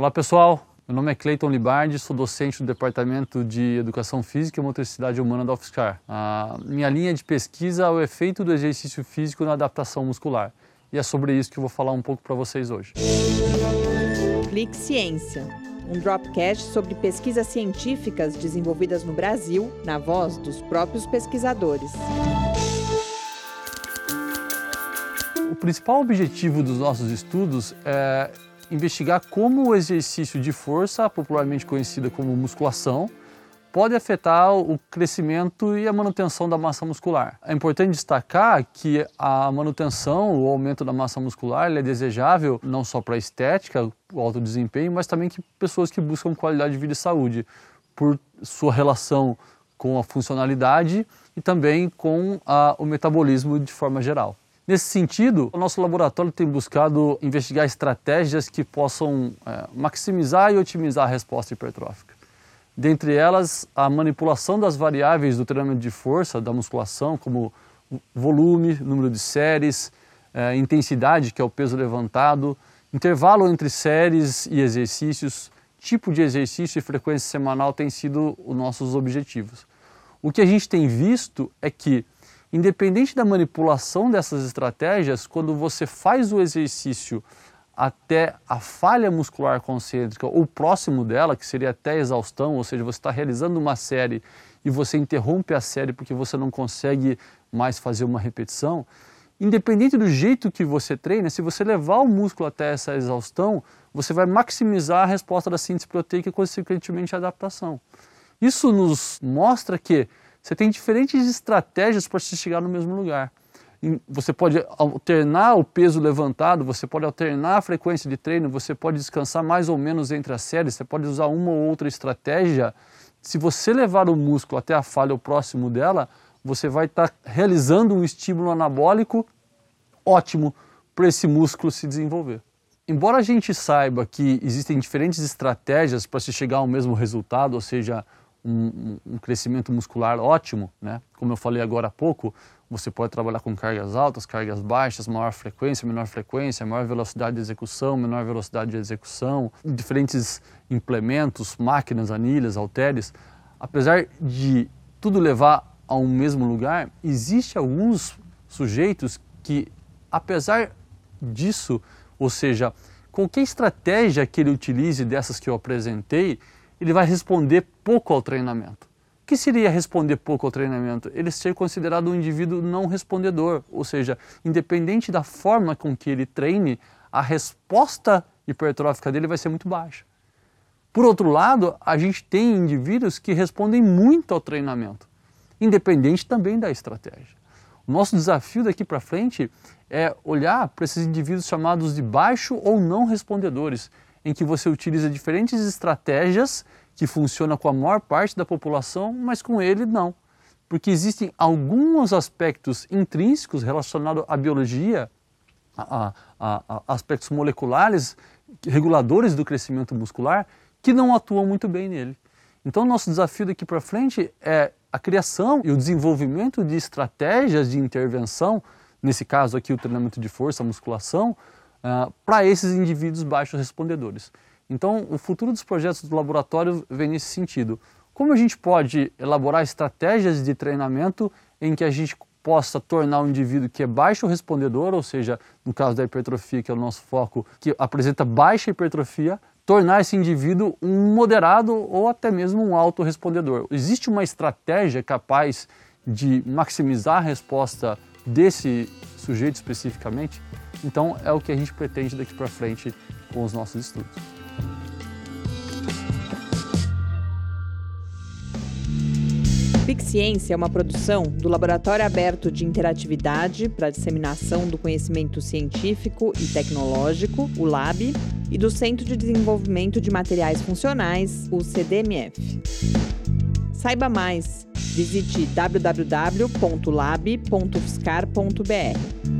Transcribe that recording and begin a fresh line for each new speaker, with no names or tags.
Olá pessoal, meu nome é Cleiton Libardi, sou docente do Departamento de Educação Física e Motricidade Humana da UFSCar. A minha linha de pesquisa é o efeito do exercício físico na adaptação muscular. E é sobre isso que eu vou falar um pouco para vocês hoje.
Clique Ciência, um dropcast sobre pesquisas científicas desenvolvidas no Brasil, na voz dos próprios pesquisadores.
O principal objetivo dos nossos estudos é investigar como o exercício de força, popularmente conhecida como musculação, pode afetar o crescimento e a manutenção da massa muscular. É importante destacar que a manutenção, o aumento da massa muscular, é desejável não só para a estética, o alto desempenho, mas também que pessoas que buscam qualidade de vida e saúde, por sua relação com a funcionalidade e também com a, o metabolismo de forma geral. Nesse sentido, o nosso laboratório tem buscado investigar estratégias que possam é, maximizar e otimizar a resposta hipertrófica. Dentre elas, a manipulação das variáveis do treinamento de força, da musculação, como volume, número de séries, é, intensidade, que é o peso levantado, intervalo entre séries e exercícios, tipo de exercício e frequência semanal têm sido os nossos objetivos. O que a gente tem visto é que Independente da manipulação dessas estratégias, quando você faz o exercício até a falha muscular concêntrica ou próximo dela, que seria até a exaustão, ou seja, você está realizando uma série e você interrompe a série porque você não consegue mais fazer uma repetição, independente do jeito que você treina, se você levar o músculo até essa exaustão, você vai maximizar a resposta da síntese proteica e, consequentemente, a adaptação. Isso nos mostra que você tem diferentes estratégias para se chegar no mesmo lugar. Você pode alternar o peso levantado, você pode alternar a frequência de treino, você pode descansar mais ou menos entre as séries, você pode usar uma ou outra estratégia. Se você levar o músculo até a falha ou próximo dela, você vai estar tá realizando um estímulo anabólico ótimo para esse músculo se desenvolver. Embora a gente saiba que existem diferentes estratégias para se chegar ao mesmo resultado, ou seja, um, um, crescimento muscular ótimo, né? Como eu falei agora há pouco, você pode trabalhar com cargas altas, cargas baixas, maior frequência, menor frequência, maior velocidade de execução, menor velocidade de execução, diferentes implementos, máquinas, anilhas, halteres. Apesar de tudo levar a um mesmo lugar, existe alguns sujeitos que, apesar disso, ou seja, qualquer estratégia que ele utilize dessas que eu apresentei, ele vai responder pouco ao treinamento. O que seria responder pouco ao treinamento? Ele ser considerado um indivíduo não respondedor, ou seja, independente da forma com que ele treine, a resposta hipertrófica dele vai ser muito baixa. Por outro lado, a gente tem indivíduos que respondem muito ao treinamento, independente também da estratégia. O nosso desafio daqui para frente é olhar para esses indivíduos chamados de baixo ou não respondedores, em que você utiliza diferentes estratégias que funcionam com a maior parte da população, mas com ele não. Porque existem alguns aspectos intrínsecos relacionados à biologia, a, a, a aspectos moleculares, reguladores do crescimento muscular, que não atuam muito bem nele. Então, nosso desafio daqui para frente é a criação e o desenvolvimento de estratégias de intervenção, nesse caso aqui o treinamento de força, a musculação, uh, para esses indivíduos baixos respondedores. Então, o futuro dos projetos do laboratório vem nesse sentido. Como a gente pode elaborar estratégias de treinamento em que a gente possa tornar o indivíduo que é baixo respondedor, ou seja, no caso da hipertrofia, que é o nosso foco, que apresenta baixa hipertrofia, tornar esse indivíduo um moderado ou até mesmo um alto respondedor. Existe uma estratégia capaz de maximizar a resposta desse sujeito especificamente? Então é o que a gente pretende daqui para frente com os nossos estudos.
Ciência é uma produção do Laboratório Aberto de Interatividade para Disseminação do Conhecimento Científico e Tecnológico, o LAB, e do Centro de Desenvolvimento de Materiais Funcionais, o CDMF. Saiba mais, visite www.lab.fiscar.br.